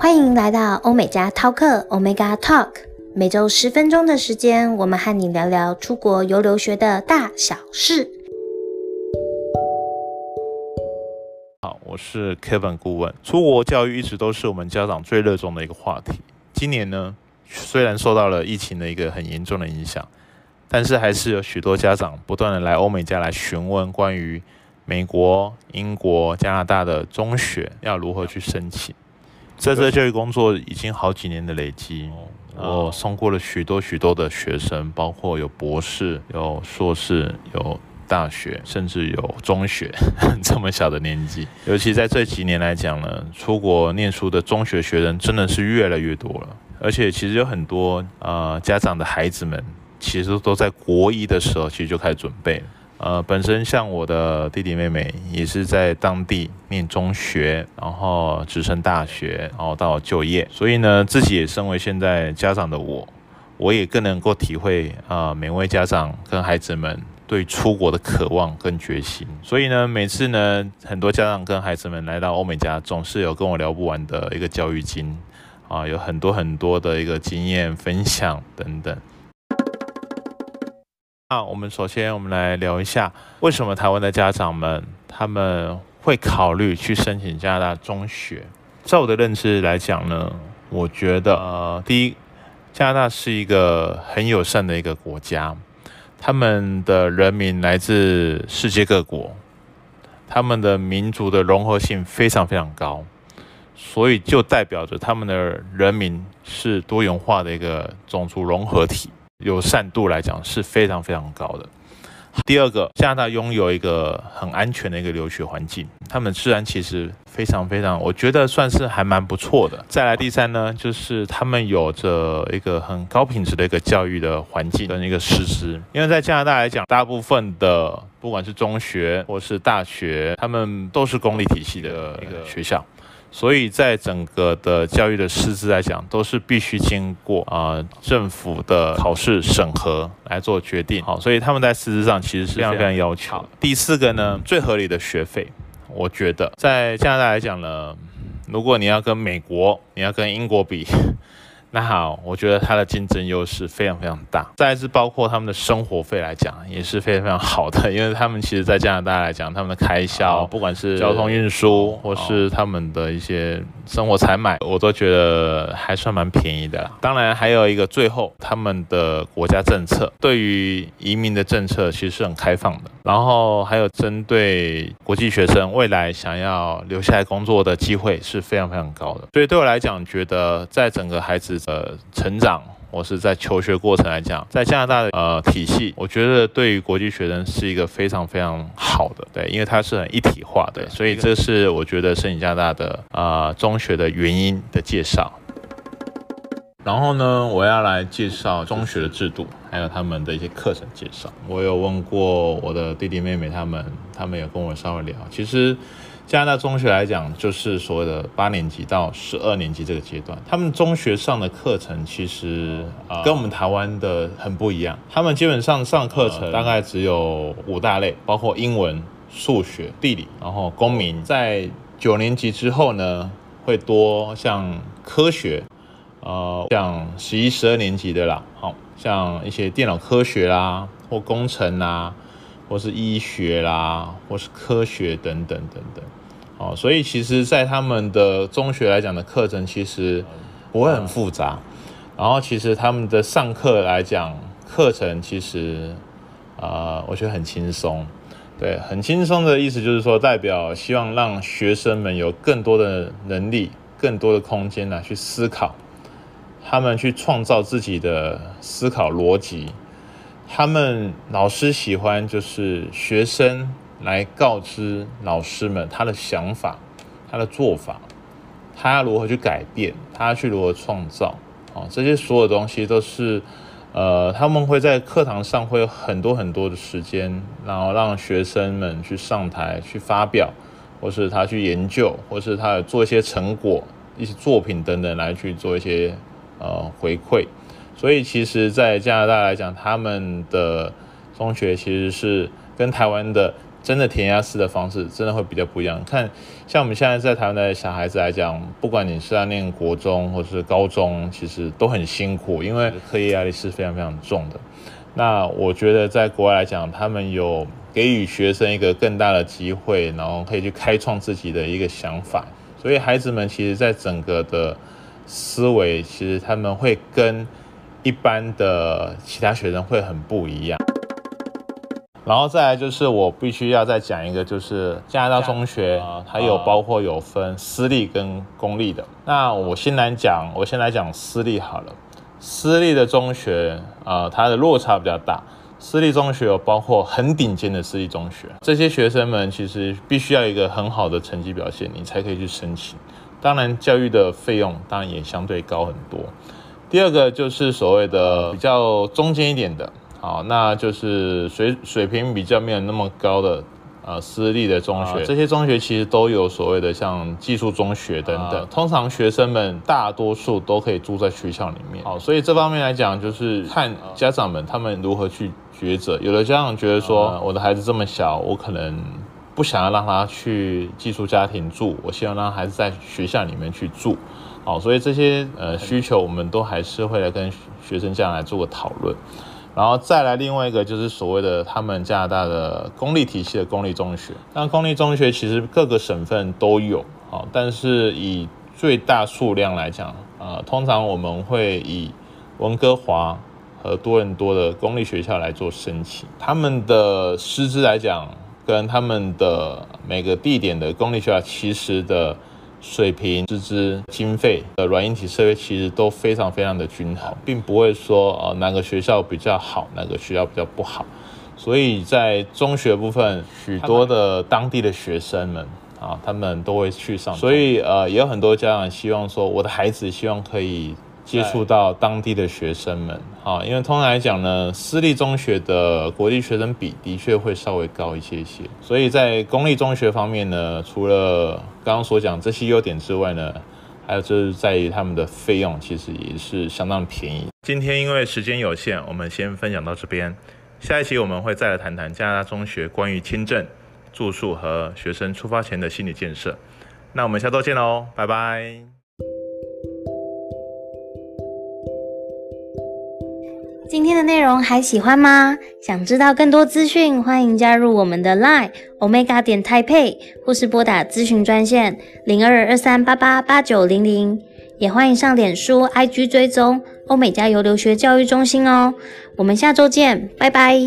欢迎来到欧美加 Talk Omega Talk，每周十分钟的时间，我们和你聊聊出国游留学的大小事。好，我是 Kevin 顾问。出国教育一直都是我们家长最热衷的一个话题。今年呢，虽然受到了疫情的一个很严重的影响，但是还是有许多家长不断的来欧美家来询问关于美国、英国、加拿大的中学要如何去申请。在这教育工作已经好几年的累积，我送过了许多许多的学生，包括有博士、有硕士、有大学，甚至有中学 这么小的年纪。尤其在这几年来讲呢，出国念书的中学学生真的是越来越多了，而且其实有很多呃家长的孩子们，其实都在国一的时候其实就开始准备了。呃，本身像我的弟弟妹妹也是在当地念中学，然后直升大学，然后到就业。所以呢，自己也身为现在家长的我，我也更能够体会啊、每位家长跟孩子们对出国的渴望跟决心。所以呢，每次呢，很多家长跟孩子们来到欧美家，总是有跟我聊不完的一个教育经啊，有很多很多的一个经验分享等等。那我们首先，我们来聊一下，为什么台湾的家长们他们会考虑去申请加拿大中学？在我的认知来讲呢，我觉得，呃，第一，加拿大是一个很友善的一个国家，他们的人民来自世界各国，他们的民族的融合性非常非常高，所以就代表着他们的人民是多元化的一个种族融合体。友善度来讲是非常非常高的。第二个，加拿大拥有一个很安全的一个留学环境，他们治安其实非常非常，我觉得算是还蛮不错的。再来第三呢，就是他们有着一个很高品质的一个教育的环境跟一个师资，因为在加拿大来讲，大部分的不管是中学或是大学，他们都是公立体系的一个学校。所以在整个的教育的师资来讲，都是必须经过啊、呃、政府的考试审核来做决定。好，所以他们在师资上其实是非常非常要求。第四个呢，最合理的学费，我觉得在加拿大来讲呢，如果你要跟美国，你要跟英国比。那好，我觉得它的竞争优势非常非常大。再来是包括他们的生活费来讲，也是非常非常好的，因为他们其实，在加拿大来讲，他们的开销，不管是交通运输，或是他们的一些生活采买，我都觉得还算蛮便宜的啦。当然，还有一个最后，他们的国家政策对于移民的政策其实是很开放的。然后还有针对国际学生未来想要留下来工作的机会是非常非常高的。所以对我来讲，觉得在整个孩子的成长，我是在求学过程来讲，在加拿大的呃体系，我觉得对于国际学生是一个非常非常好的，对，因为它是很一体化的，所以这是我觉得申请加拿大的啊、呃、中学的原因的介绍。然后呢，我要来介绍中学的制度，还有他们的一些课程介绍。我有问过我的弟弟妹妹，他们他们有跟我稍微聊，其实。加拿大中学来讲，就是所谓的八年级到十二年级这个阶段，他们中学上的课程其实啊，跟我们台湾的很不一样。他们基本上上课程大概只有五大类，包括英文、数学、地理，然后公民。在九年级之后呢，会多像科学，呃，像十一、十二年级的啦，好像一些电脑科学啦，或工程啦，或是医学啦，或是科学等等等等。哦，所以其实，在他们的中学来讲的课程，其实不会很复杂。然后，其实他们的上课来讲，课程其实，呃，我觉得很轻松。对，很轻松的意思就是说，代表希望让学生们有更多的能力、更多的空间来去思考，他们去创造自己的思考逻辑。他们老师喜欢就是学生。来告知老师们他的想法、他的做法，他要如何去改变，他要去如何创造，啊，这些所有东西都是，呃，他们会在课堂上会有很多很多的时间，然后让学生们去上台去发表，或是他去研究，或是他做一些成果、一些作品等等来去做一些呃回馈。所以其实，在加拿大来讲，他们的中学其实是跟台湾的。真的填鸭式的方式，真的会比较不一样。看，像我们现在在台湾的小孩子来讲，不管你是要念国中或是高中，其实都很辛苦，因为课业压力是非常非常重的。那我觉得在国外来讲，他们有给予学生一个更大的机会，然后可以去开创自己的一个想法。所以孩子们其实，在整个的思维，其实他们会跟一般的其他学生会很不一样。然后再来就是我必须要再讲一个，就是加拿大中学啊，它有包括有分私立跟公立的。那我先来讲，我先来讲私立好了。私立的中学啊，它的落差比较大。私立中学有包括很顶尖的私立中学，这些学生们其实必须要一个很好的成绩表现，你才可以去申请。当然，教育的费用当然也相对高很多。第二个就是所谓的比较中间一点的。好，那就是水水平比较没有那么高的呃私立的中学，这些中学其实都有所谓的像技术中学等等，通常学生们大多数都可以住在学校里面。好，所以这方面来讲，就是看家长们他们如何去抉择。有的家长觉得说，我的孩子这么小，我可能不想要让他去寄宿家庭住，我希望让孩子在学校里面去住。好，所以这些呃需求，我们都还是会来跟学生家长来做个讨论。然后再来另外一个就是所谓的他们加拿大的公立体系的公立中学，那公立中学其实各个省份都有啊，但是以最大数量来讲，呃，通常我们会以温哥华和多伦多的公立学校来做申请，他们的师资来讲，跟他们的每个地点的公立学校其实的。水平、师资、经费的软硬体设备其实都非常非常的均衡，并不会说呃哪个学校比较好，哪个学校比较不好。所以在中学部分，许多的当地的学生们啊，他们都会去上。所以呃，也有很多家长希望说，我的孩子希望可以。接触到当地的学生们，啊，因为通常来讲呢，私立中学的国际学生比的确会稍微高一些些，所以在公立中学方面呢，除了刚刚所讲这些优点之外呢，还有就是在于他们的费用其实也是相当便宜。今天因为时间有限，我们先分享到这边，下一期我们会再来谈谈加拿大中学关于签证、住宿和学生出发前的心理建设。那我们下周见喽，拜拜。今天的内容还喜欢吗？想知道更多资讯，欢迎加入我们的 Line Omega 点 Taipei，或是拨打咨询专线零二二三八八八九零零，也欢迎上脸书 IG 追踪欧美加油留学教育中心哦。我们下周见，拜拜。